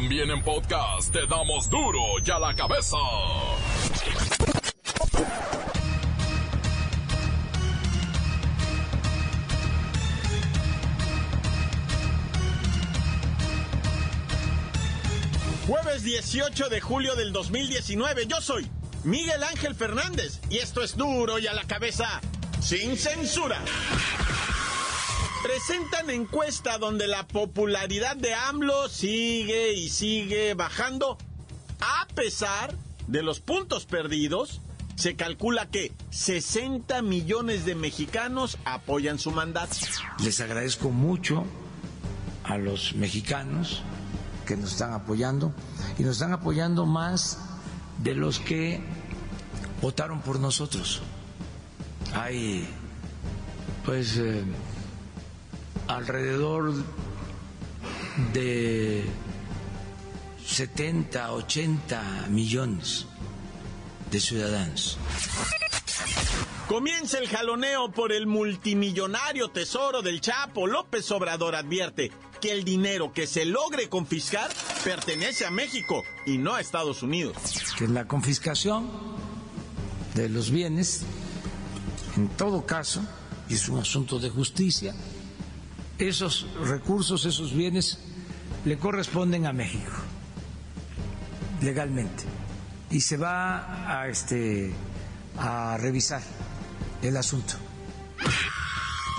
También en podcast te damos duro y a la cabeza. Jueves 18 de julio del 2019. Yo soy Miguel Ángel Fernández y esto es duro y a la cabeza sin censura. Presentan encuesta donde la popularidad de AMLO sigue y sigue bajando a pesar de los puntos perdidos. Se calcula que 60 millones de mexicanos apoyan su mandato. Les agradezco mucho a los mexicanos que nos están apoyando y nos están apoyando más de los que votaron por nosotros. Hay pues eh, alrededor de 70, 80 millones de ciudadanos. Comienza el jaloneo por el multimillonario tesoro del Chapo. López Obrador advierte que el dinero que se logre confiscar pertenece a México y no a Estados Unidos. Que la confiscación de los bienes, en todo caso, es un asunto de justicia. Esos recursos, esos bienes, le corresponden a México, legalmente. Y se va a, este, a revisar el asunto.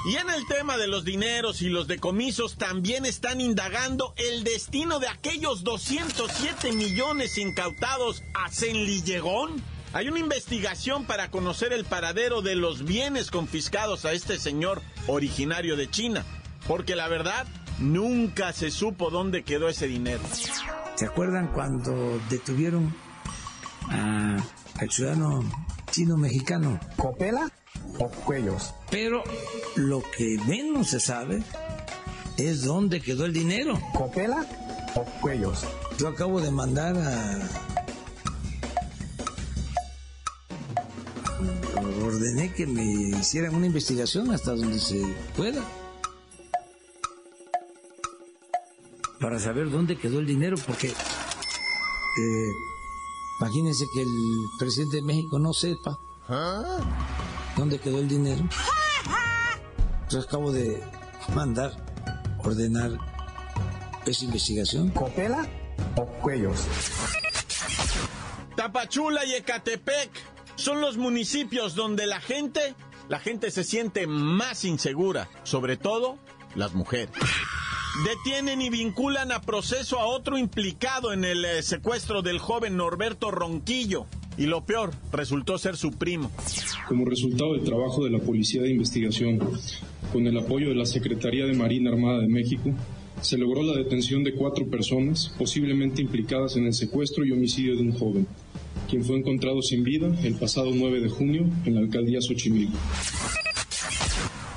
Y en el tema de los dineros y los decomisos también están indagando el destino de aquellos 207 millones incautados a Cenlillegón. Hay una investigación para conocer el paradero de los bienes confiscados a este señor originario de China, porque la verdad nunca se supo dónde quedó ese dinero. ¿Se acuerdan cuando detuvieron al ciudadano chino-mexicano? ¿Copela? o cuellos. Pero lo que menos se sabe es dónde quedó el dinero. ¿Copela o cuellos? Yo acabo de mandar a... Ordené que me hicieran una investigación hasta donde se pueda. Para saber dónde quedó el dinero, porque eh, imagínense que el presidente de México no sepa. ¿Dónde quedó el dinero? Yo acabo de mandar, ordenar esa investigación. ¿Copela o cuellos? Tapachula y Ecatepec son los municipios donde la gente, la gente se siente más insegura, sobre todo las mujeres. Detienen y vinculan a proceso a otro implicado en el eh, secuestro del joven Norberto Ronquillo. Y lo peor, resultó ser su primo. Como resultado del trabajo de la Policía de Investigación, con el apoyo de la Secretaría de Marina Armada de México, se logró la detención de cuatro personas posiblemente implicadas en el secuestro y homicidio de un joven, quien fue encontrado sin vida el pasado 9 de junio en la alcaldía Xochimilco.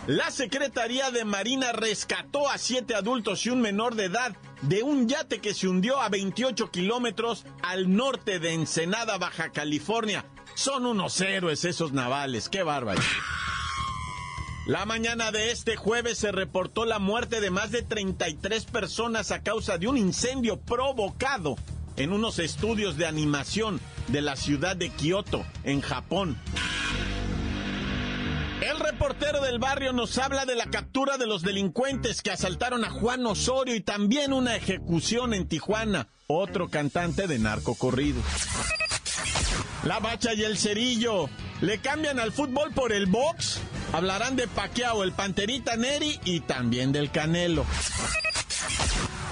La Secretaría de Marina rescató a siete adultos y un menor de edad de un yate que se hundió a 28 kilómetros al norte de Ensenada, Baja California. Son unos héroes esos navales, qué bárbaro. La mañana de este jueves se reportó la muerte de más de 33 personas a causa de un incendio provocado en unos estudios de animación de la ciudad de Kioto, en Japón. El reportero del barrio nos habla de la captura de los delincuentes que asaltaron a Juan Osorio y también una ejecución en Tijuana, otro cantante de narco corrido. La bacha y el cerillo le cambian al fútbol por el box. Hablarán de Paquiao, el Panterita Neri y también del Canelo.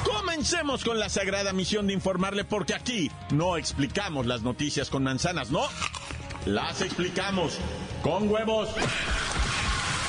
Comencemos con la sagrada misión de informarle porque aquí no explicamos las noticias con manzanas, no. Las explicamos con huevos.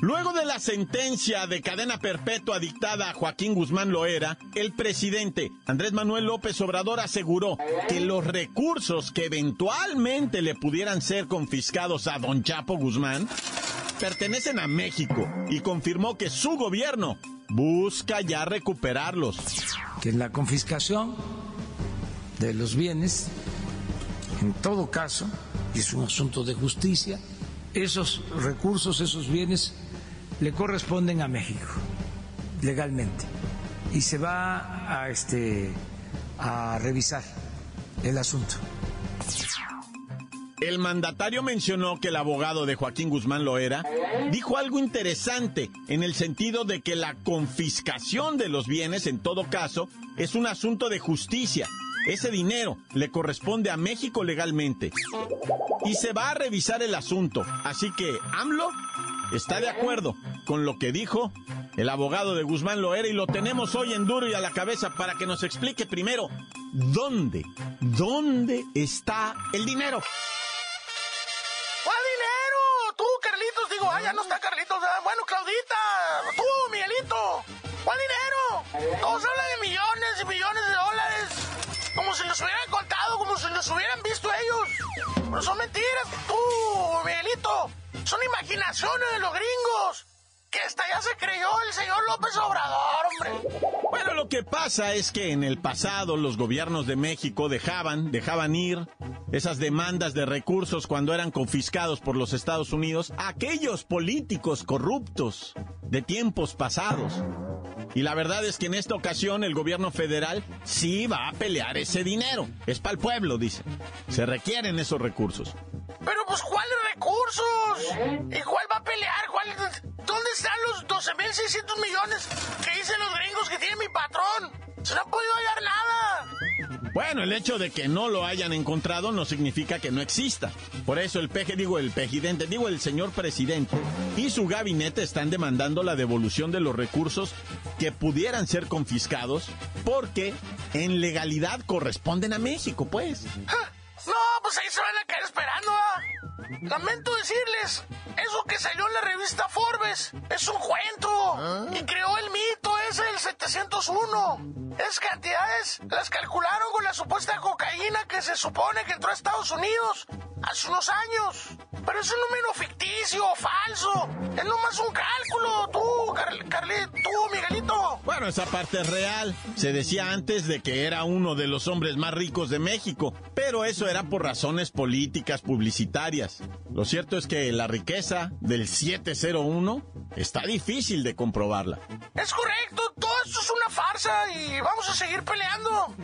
Luego de la sentencia de cadena perpetua dictada a Joaquín Guzmán Loera, el presidente Andrés Manuel López Obrador aseguró que los recursos que eventualmente le pudieran ser confiscados a don Chapo Guzmán pertenecen a México y confirmó que su gobierno busca ya recuperarlos. Que la confiscación de los bienes, en todo caso, es un asunto de justicia, esos recursos, esos bienes le corresponden a México legalmente y se va a este a revisar el asunto. El mandatario mencionó que el abogado de Joaquín Guzmán Loera dijo algo interesante en el sentido de que la confiscación de los bienes, en todo caso, es un asunto de justicia. Ese dinero le corresponde a México legalmente. Y se va a revisar el asunto. Así que AMLO está de acuerdo con lo que dijo el abogado de Guzmán Loera y lo tenemos hoy en duro y a la cabeza para que nos explique primero dónde, dónde está el dinero. ¿Cuál dinero? Tú, Carlitos, digo, ah, ya no está Carlitos. Bueno, Claudita, tú, Miguelito. ¿Cuál dinero? Todos hablan de millones y millones de dólares. Como si los hubieran contado, como si los hubieran visto ellos. Pero son mentiras, tú, Miguelito. Son imaginaciones de los gringos. Que hasta ya se creyó el señor López Obrador, hombre. Bueno, lo que pasa es que en el pasado los gobiernos de México dejaban, dejaban ir esas demandas de recursos cuando eran confiscados por los Estados Unidos a aquellos políticos corruptos de tiempos pasados. Y la verdad es que en esta ocasión el gobierno federal sí va a pelear ese dinero. Es para el pueblo, dice. Se requieren esos recursos. Pero pues, ¿cuáles recursos? ¿Y cuál va a pelear? ¿Cuál... ¿Dónde están los 12.600 millones que dicen los gringos que tiene mi patrón? Se no ha podido hallar nada. Bueno, el hecho de que no lo hayan encontrado no significa que no exista. Por eso el peje, digo el pejidente, digo el señor presidente y su gabinete están demandando la devolución de los recursos que pudieran ser confiscados porque en legalidad corresponden a México, pues. No, pues ahí se van a quedar esperando. Lamento decirles, eso que salió en la revista Forbes es un cuento. Y creó el mito ese del 701. Esas cantidades las calcularon con la supuesta cocaína que se supone que entró a Estados Unidos hace unos años. Pero es un número ficticio, falso. Es nomás un cálculo, tú, Carl, tú, Miguelito. Bueno, esa parte es real. Se decía antes de que era uno de los hombres más ricos de México, pero eso era por razones políticas publicitarias. Lo cierto es que la riqueza del 701 está difícil de comprobarla. Es correcto, todo esto es una farsa y vamos a seguir peleando.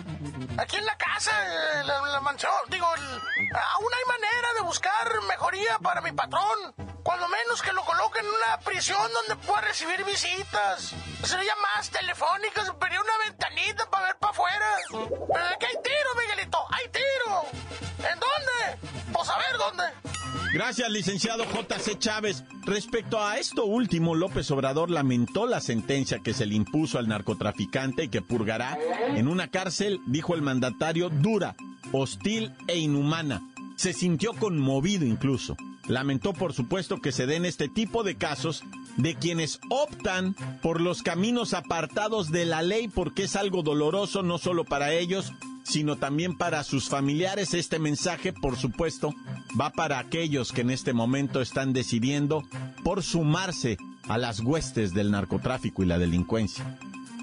Aquí en la casa, eh, la, la mansión, digo, aún hay manera de buscar mejoría para mi patrón. Cuando menos que lo coloquen en una prisión donde pueda recibir visitas. Sería más telefónicas, pedía una ventanita para ver para afuera. Pero de hay tiro, Miguelito, hay tiro. ¿En dónde? Pues a ver dónde. Gracias, licenciado J.C. Chávez. Respecto a esto último, López Obrador lamentó la sentencia que se le impuso al narcotraficante y que purgará en una cárcel, dijo el mandatario, dura, hostil e inhumana. Se sintió conmovido incluso. Lamentó, por supuesto, que se den este tipo de casos de quienes optan por los caminos apartados de la ley porque es algo doloroso no solo para ellos, sino también para sus familiares. Este mensaje, por supuesto, va para aquellos que en este momento están decidiendo por sumarse a las huestes del narcotráfico y la delincuencia.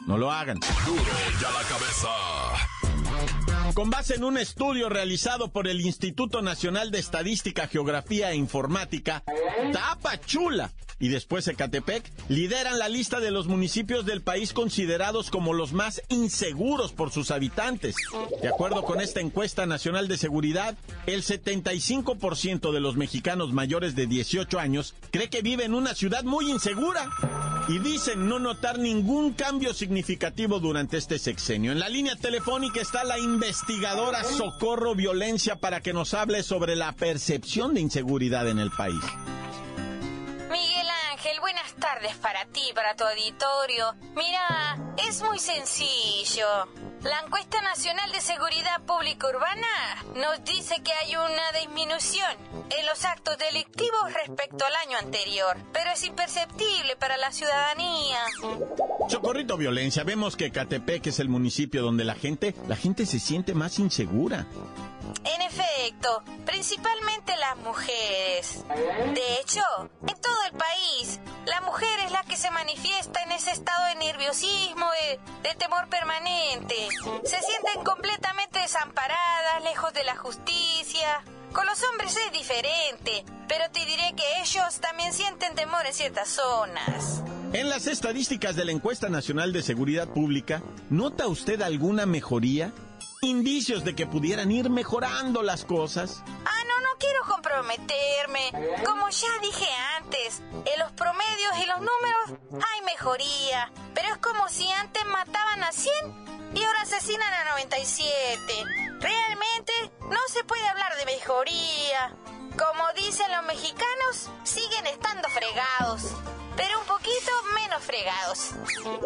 No lo hagan. Duro ya la cabeza. Con base en un estudio realizado por el Instituto Nacional de Estadística, Geografía e Informática, Tapachula y después Ecatepec lideran la lista de los municipios del país considerados como los más inseguros por sus habitantes. De acuerdo con esta encuesta nacional de seguridad, el 75% de los mexicanos mayores de 18 años cree que vive en una ciudad muy insegura y dicen no notar ningún cambio significativo durante este sexenio. En la línea telefónica está la investigadora Socorro Violencia para que nos hable sobre la percepción de inseguridad en el país. Tardes para ti, para tu auditorio. Mira, es muy sencillo. La encuesta nacional de seguridad pública urbana nos dice que hay una disminución en los actos delictivos respecto al año anterior, pero es imperceptible para la ciudadanía. Socorrito violencia, vemos que Catepec es el municipio donde la gente, la gente se siente más insegura. En efecto, principalmente las mujeres. De hecho, en todo el país, la mujer es la que se manifiesta en ese estado de nerviosismo, de, de temor permanente. Se sienten completamente desamparadas, lejos de la justicia. Con los hombres es diferente, pero te diré que ellos también sienten temor en ciertas zonas. En las estadísticas de la encuesta nacional de seguridad pública, ¿nota usted alguna mejoría? ¿Indicios de que pudieran ir mejorando las cosas? Ah, no, no quiero comprometerme. Como ya dije antes, en los promedios y los números hay mejoría. Pero es como si antes mataban a 100 y ahora asesinan a 97. Realmente no se puede hablar de mejoría. Como dicen los mexicanos, siguen estando fregados. Pero un fregados.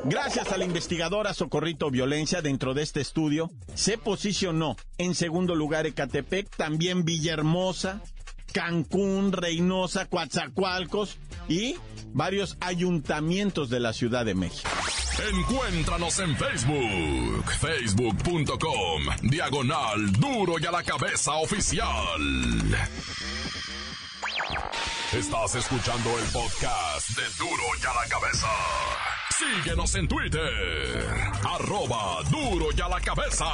Gracias a la investigadora Socorrito Violencia dentro de este estudio, se posicionó en segundo lugar Ecatepec, también Villahermosa, Cancún, Reynosa, Coatzacoalcos y varios ayuntamientos de la Ciudad de México. Encuéntranos en Facebook, facebook.com, diagonal duro y a la cabeza oficial. Estás escuchando el podcast de duro y a la cabeza. Síguenos en Twitter, arroba duro y a la cabeza.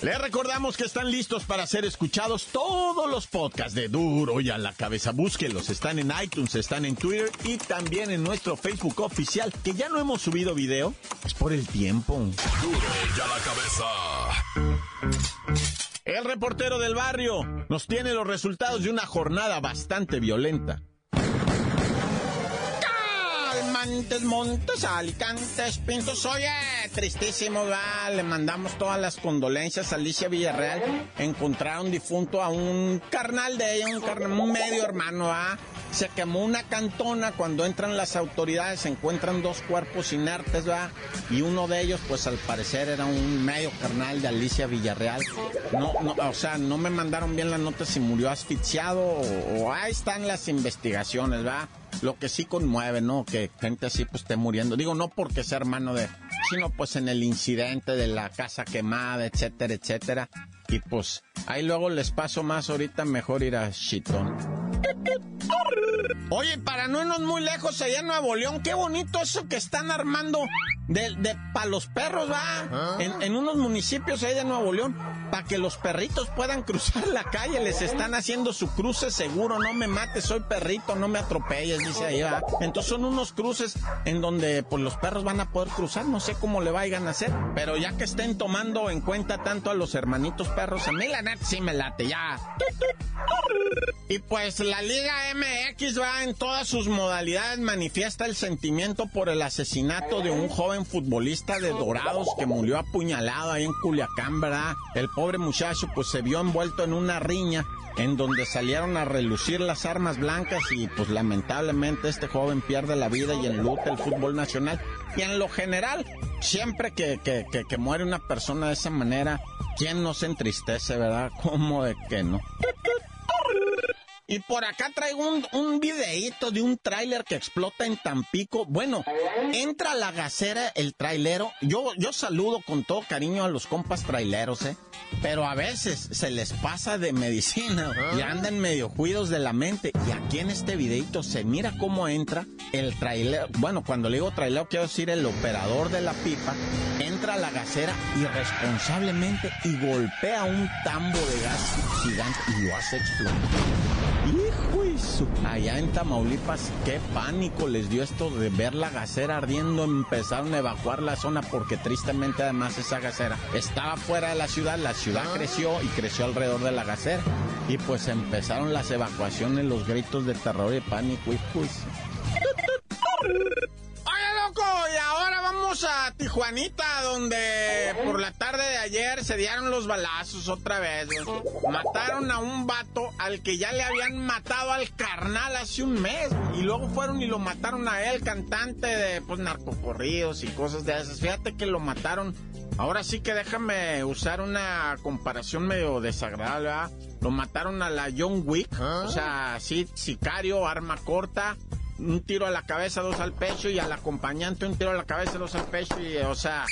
Les recordamos que están listos para ser escuchados todos los podcasts de Duro y a la cabeza. Búsquenlos, están en iTunes, están en Twitter y también en nuestro Facebook oficial, que ya no hemos subido video. Es por el tiempo. Duro y a la cabeza. El reportero del barrio nos tiene los resultados de una jornada bastante violenta. Calmantes, montes, alicantes, pintos. Oye, tristísimo, va. Le mandamos todas las condolencias a Alicia Villarreal. Encontraron difunto a un carnal de ella, un, carnal, un medio hermano, ¿ah? Se quemó una cantona. Cuando entran las autoridades, se encuentran dos cuerpos inertes, ¿va? Y uno de ellos, pues al parecer era un medio carnal de Alicia Villarreal. No, no, o sea, no me mandaron bien la nota si murió asfixiado o, ahí están las investigaciones, ¿va? Lo que sí conmueve, ¿no? Que gente así pues esté muriendo. Digo, no porque sea hermano de, sino pues en el incidente de la casa quemada, etcétera, etcétera. Y pues ahí luego les paso más ahorita, mejor ir a Chitón. Oye, para no irnos muy lejos, allá en Nuevo León, qué bonito eso que están armando de, de pa' los perros, va. En, en unos municipios ahí de Nuevo León, para que los perritos puedan cruzar la calle, les están haciendo su cruce seguro, no me mates, soy perrito, no me atropelles, dice ahí, va. Entonces son unos cruces en donde pues los perros van a poder cruzar, no sé cómo le vayan a hacer, pero ya que estén tomando en cuenta tanto a los hermanitos perros, a mí la neta sí me late, ya. Y pues la Liga MX va en todas sus modalidades, manifiesta el sentimiento por el asesinato de un joven futbolista de Dorados que murió apuñalado ahí en Culiacán, ¿verdad? El pobre muchacho pues se vio envuelto en una riña en donde salieron a relucir las armas blancas y pues lamentablemente este joven pierde la vida y enluta el fútbol nacional. Y en lo general, siempre que, que, que, que muere una persona de esa manera, ¿quién no se entristece, verdad? ¿Cómo de que no? Y por acá traigo un, un videíto de un tráiler que explota en Tampico. Bueno, entra la gacera, el trailero. Yo, yo saludo con todo cariño a los compas traileros, ¿eh? Pero a veces se les pasa de medicina y andan medio cuidos de la mente. Y aquí en este videito se mira cómo entra el trailero. Bueno, cuando le digo trailero, quiero decir el operador de la pipa. Entra a la gacera irresponsablemente y golpea un tambo de gas gigante y lo hace explotar. Hijo y su... Allá en Tamaulipas, qué pánico les dio esto de ver la gacera ardiendo. Empezaron a evacuar la zona porque tristemente además esa gacera estaba fuera de la ciudad. La ciudad creció y creció alrededor de la gacera. Y pues empezaron las evacuaciones, los gritos de terror y pánico. Hijo y su... vamos a Tijuanita, donde por la tarde de ayer se dieron los balazos otra vez. Mataron a un vato al que ya le habían matado al carnal hace un mes. Y luego fueron y lo mataron a él, cantante de pues narcocorridos y cosas de esas. Fíjate que lo mataron. Ahora sí que déjame usar una comparación medio desagradable, ¿verdad? Lo mataron a la John Wick, o sea, sí, sicario, arma corta, un tiro a la cabeza, dos al pecho y al acompañante un tiro a la cabeza, dos al pecho y o sea,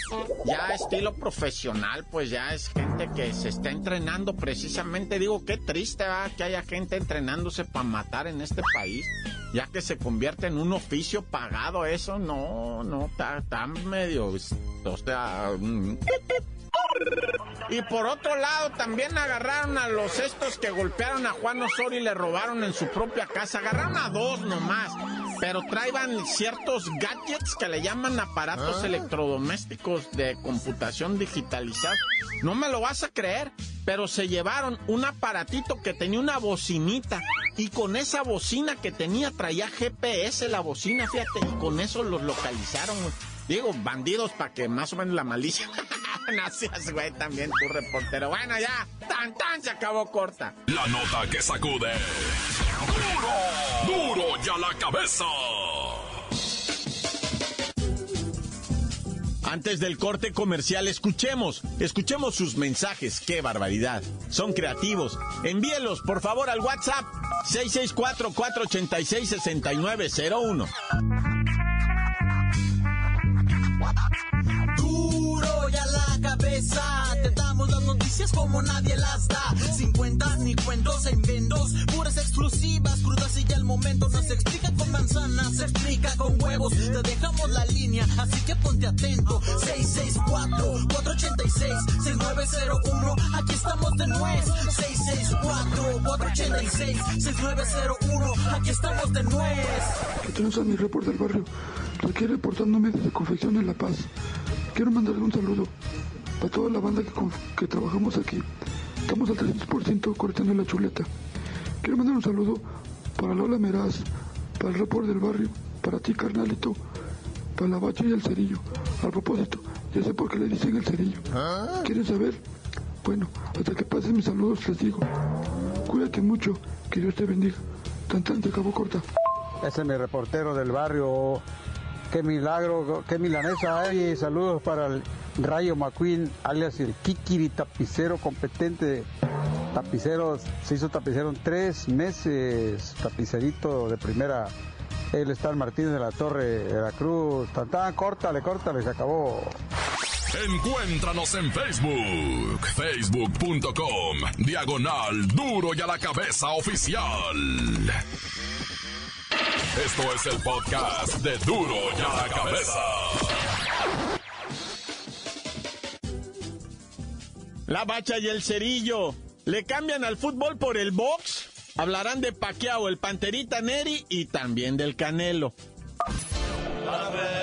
ya estilo profesional, pues ya es gente que se está entrenando precisamente, digo, qué triste va que haya gente entrenándose para matar en este país, ya que se convierte en un oficio pagado eso, no, no, está medio, o sea, mm. Y por otro lado, también agarraron a los estos que golpearon a Juan Osorio y le robaron en su propia casa. Agarraron a dos nomás, pero traían ciertos gadgets que le llaman aparatos ah. electrodomésticos de computación digitalizada. No me lo vas a creer, pero se llevaron un aparatito que tenía una bocinita y con esa bocina que tenía traía GPS la bocina, fíjate, y con eso los localizaron. Digo, bandidos para que más o menos la malicia. no seas, güey, también tu reportero. Bueno, ya, tan tan se acabó corta. La nota que sacude. ¡Duro! ¡Duro ya la cabeza! Antes del corte comercial, escuchemos, escuchemos sus mensajes. ¡Qué barbaridad! Son creativos. Envíelos, por favor, al WhatsApp 664-486-6901. Noticias como nadie las da. Sin cuentas ni cuentos en vendos. Puras exclusivas, crudas y ya el momento. No se explica con manzanas, se explica con huevos. Te dejamos la línea, así que ponte atento. 664-486-6901. Aquí estamos de nuez. 664-486-6901. Aquí estamos de nuez. Que tenemos a mi report del barrio. Aquí reportándome desde Confección en La Paz. Quiero mandarle un saludo para toda la banda que, trabajamos aquí. Estamos al 300% cortando la chuleta. Quiero mandar un saludo para Lola Meraz, para el report del barrio, para ti carnalito, para la bacha y el cerillo. A propósito, ya sé por qué le dicen el cerillo. ¿Quieren saber? Bueno, hasta que pasen mis saludos les digo. Cuídate mucho, que Dios te bendiga. Tan tan, te acabó corta. Ese es mi reportero del barrio. Qué milagro, qué milanesa hay. Saludos para el Rayo McQueen, alias el Kikiri tapicero competente. Tapicero, se hizo tapicero en tres meses, tapicerito de primera. Él está Martínez de la Torre, de la Cruz. Tantán, córtale, córtale, se acabó. Encuéntranos en Facebook, facebook.com, diagonal duro y a la cabeza oficial. Esto es el podcast de duro y a la cabeza. La bacha y el cerillo. ¿Le cambian al fútbol por el box? Hablarán de Paquiao, el Panterita Neri y también del Canelo. premios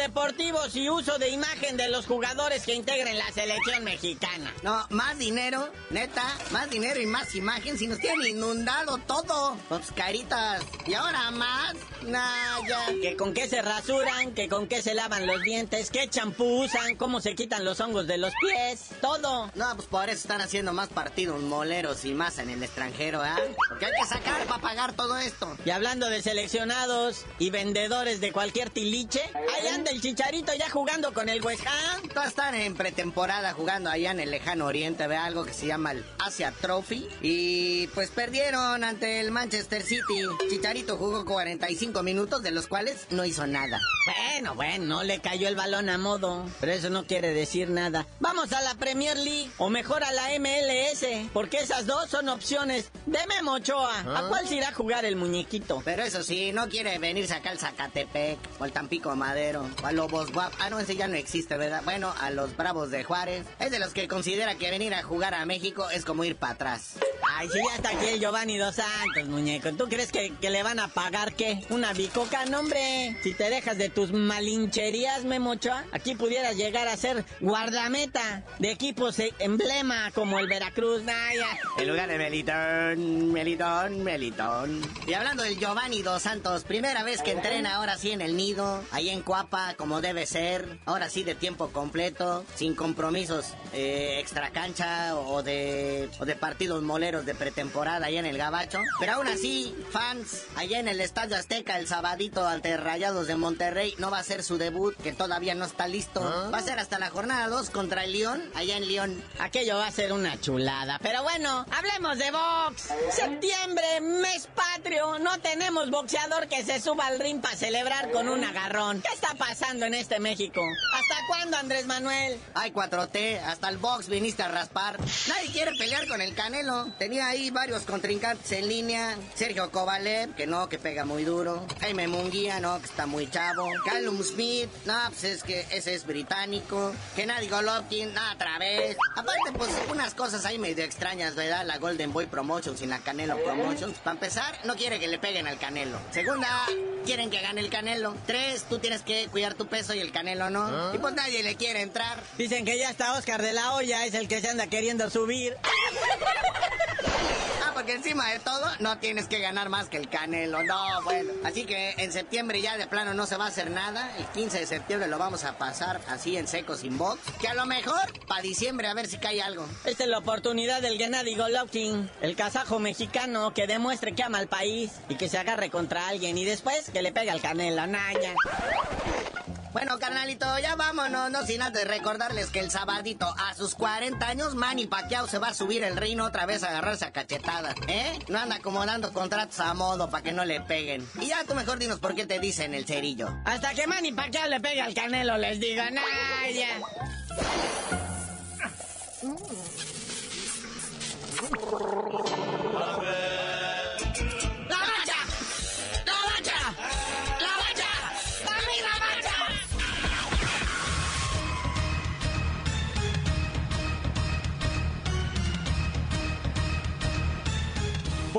deportivos y uso de imagen de los jugadores que integren la selección mexicana. No, más dinero, neta, más dinero y más imagen. Si nos tienen inundado todo, pues caritas. Y ahora más, nada. Que con qué se rasuran, que con qué se lavan los dientes, qué champú usan, cómo se quitan los hongos de los pies, todo. No, pues por eso están haciendo más partidos moleros y más en el extranjero, ¿eh? Porque hay que sacar para pagar todo esto. Y hablando de seleccionados y vendedores de cualquier tiliche, Ahí anda el chicharito ya jugando con el West Ham. Están en pretemporada jugando allá en el lejano oriente, ve algo que se llama el Asia Trophy. Y pues perdieron ante el Manchester City. Chicharito jugó 45 minutos, de los cuales no hizo nada. Bueno, bueno, no le cayó el balón a modo. Pero eso no quiere decir nada. Vamos a la Premier League, o mejor a la MLS, porque esas dos son opciones de Memo Ochoa. ¿A ah. cuál se irá a jugar el muñequito? Pero eso sí, no quiere venirse acá al Zacatepec o al Tampico Madero, a Lobos Guap. Ah, no, ese ya no existe, ¿verdad? Bueno, a los Bravos de Juárez. Es de los que considera que venir a jugar a México es como ir para atrás. Ay, si ya está aquí el Giovanni Dos Santos, muñeco. ¿Tú crees que, que le van a pagar qué? ¿Una bicoca? No, hombre. Si te dejas de tus malincherías, Memochoa, aquí pudieras llegar a ser guardameta de equipos e- emblema como el Veracruz, Naya. En lugar de Melitón, Melitón, Melitón. Y hablando del Giovanni Dos Santos, primera vez que entrena ahora sí en el nido, ahí en Cuapa, como debe ser, ahora sí de tiempo completo, sin compromisos eh, extra cancha o de, o de partidos moleros de pretemporada allá en el Gabacho. Pero aún así, fans, allá en el Estadio Azteca el sabadito ante Rayados de Monterrey no va a ser su debut, que todavía no está listo. Va a ser hasta la jornada 2 contra el León, allá en León. Aquello va a ser una chulada. Pero bueno, hablemos de box. Septiembre, mes patrio. No tenemos boxeador que se suba al ring para celebrar con un agarrón. ¿Qué está pasando en este México? ¿Hasta cuándo, Andrés Manuel? Ay, 4T, hasta el box viniste a raspar. Nadie quiere pelear con el Canelo. Tenía ahí varios contrincantes en línea. Sergio Kovalev, que no, que pega muy duro. Jaime Munguía, no, que está muy chavo. Callum Smith, no, pues es que ese es británico. Gennady Golovkin, no, otra vez. Aparte, pues unas cosas ahí medio extrañas, ¿verdad? La Golden Boy Promotions y la Canelo Promotions. Para empezar, no quiere que le peguen al Canelo. Segunda, quieren que gane el Canelo. Tres, tú tienes que cuidar tu peso y el Canelo no. Y pues nadie le quiere entrar. Dicen que ya está Oscar de la Hoya, es el que se anda queriendo subir. Porque encima de todo no tienes que ganar más que el Canelo. No, bueno. Así que en septiembre ya de plano no se va a hacer nada. El 15 de septiembre lo vamos a pasar así en seco sin box. Que a lo mejor para diciembre a ver si cae algo. Esta es la oportunidad del Gennady Golovkin, el kazajo mexicano, que demuestre que ama al país y que se agarre contra alguien y después que le pegue al Canelo, Naya. Carnalito, ya vámonos, no sin antes recordarles que el sabadito, a sus 40 años, Manny Pacquiao se va a subir el reino otra vez a agarrarse a cachetadas, ¿eh? No anda acomodando contratos a modo para que no le peguen. Y ya tú mejor dinos por qué te dicen el cerillo. Hasta que Manny Pacquiao le pegue al Canelo, les digo, Naya.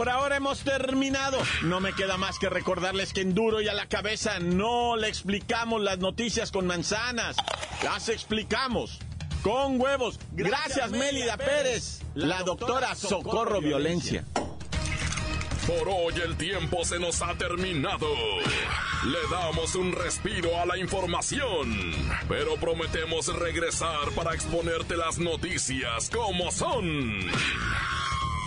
Por ahora hemos terminado. No me queda más que recordarles que en duro y a la cabeza no le explicamos las noticias con manzanas. Las explicamos con huevos. Gracias, Mélida Pérez, la doctora Socorro Violencia. Por hoy el tiempo se nos ha terminado. Le damos un respiro a la información, pero prometemos regresar para exponerte las noticias como son.